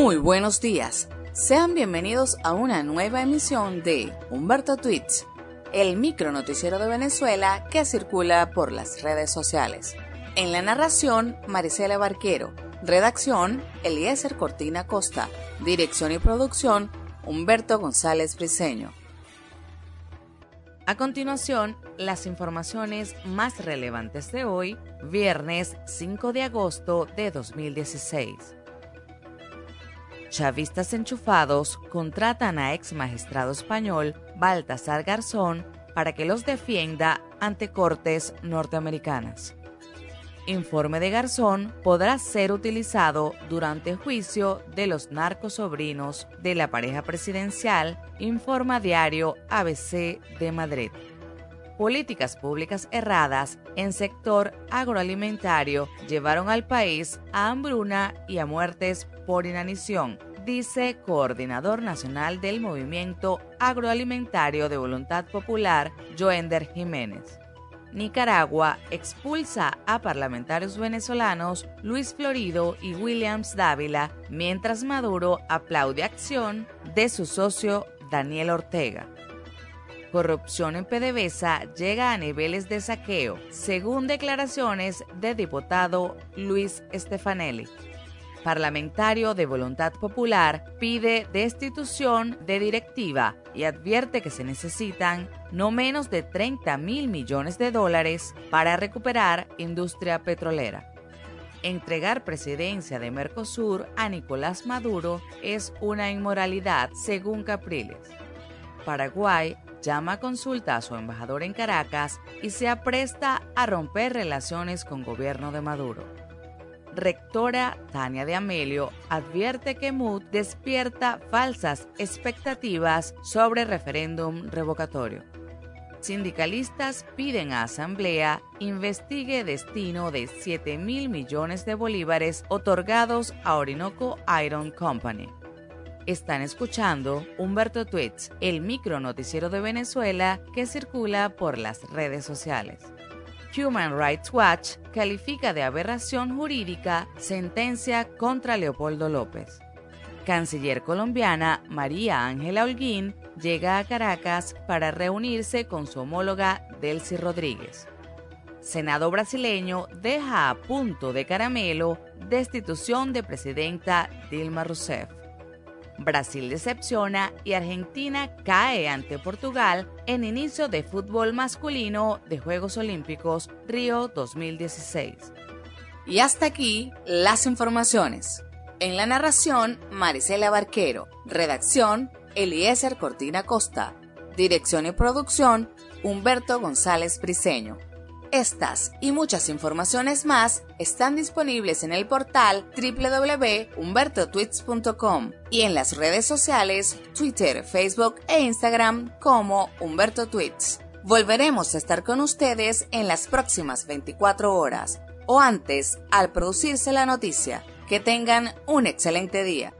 Muy buenos días. Sean bienvenidos a una nueva emisión de Humberto Tweets, el micro noticiero de Venezuela que circula por las redes sociales. En la narración, Marisela Barquero. Redacción, Eliezer Cortina Costa. Dirección y producción, Humberto González Briceño. A continuación, las informaciones más relevantes de hoy, viernes 5 de agosto de 2016. Chavistas enchufados contratan a ex magistrado español Baltasar Garzón para que los defienda ante cortes norteamericanas. Informe de Garzón podrá ser utilizado durante juicio de los narcosobrinos de la pareja presidencial, informa diario ABC de Madrid políticas públicas erradas en sector agroalimentario llevaron al país a hambruna y a muertes por inanición, dice coordinador nacional del movimiento agroalimentario de voluntad popular, Joender Jiménez. Nicaragua expulsa a parlamentarios venezolanos Luis Florido y Williams Dávila, mientras Maduro aplaude acción de su socio Daniel Ortega. Corrupción en PDVSA llega a niveles de saqueo, según declaraciones de diputado Luis Stefanelli. Parlamentario de Voluntad Popular pide destitución de directiva y advierte que se necesitan no menos de 30 mil millones de dólares para recuperar industria petrolera. Entregar presidencia de Mercosur a Nicolás Maduro es una inmoralidad, según Capriles. Paraguay llama a consulta a su embajador en Caracas y se apresta a romper relaciones con gobierno de Maduro. Rectora Tania de Amelio advierte que MUD despierta falsas expectativas sobre referéndum revocatorio. Sindicalistas piden a Asamblea investigue destino de 7 mil millones de bolívares otorgados a Orinoco Iron Company. Están escuchando Humberto Tweets, el micro noticiero de Venezuela que circula por las redes sociales. Human Rights Watch califica de aberración jurídica sentencia contra Leopoldo López. Canciller colombiana María Ángela Holguín llega a Caracas para reunirse con su homóloga Delcy Rodríguez. Senado brasileño deja a punto de caramelo destitución de presidenta Dilma Rousseff. Brasil decepciona y Argentina cae ante Portugal en inicio de fútbol masculino de Juegos Olímpicos Río 2016. Y hasta aquí las informaciones. En la narración, Marisela Barquero. Redacción, Eliezer Cortina Costa. Dirección y producción, Humberto González Briceño. Estas y muchas informaciones más están disponibles en el portal www.humbertotweets.com y en las redes sociales Twitter, Facebook e Instagram como Humberto Tweets. Volveremos a estar con ustedes en las próximas 24 horas o antes al producirse la noticia. Que tengan un excelente día.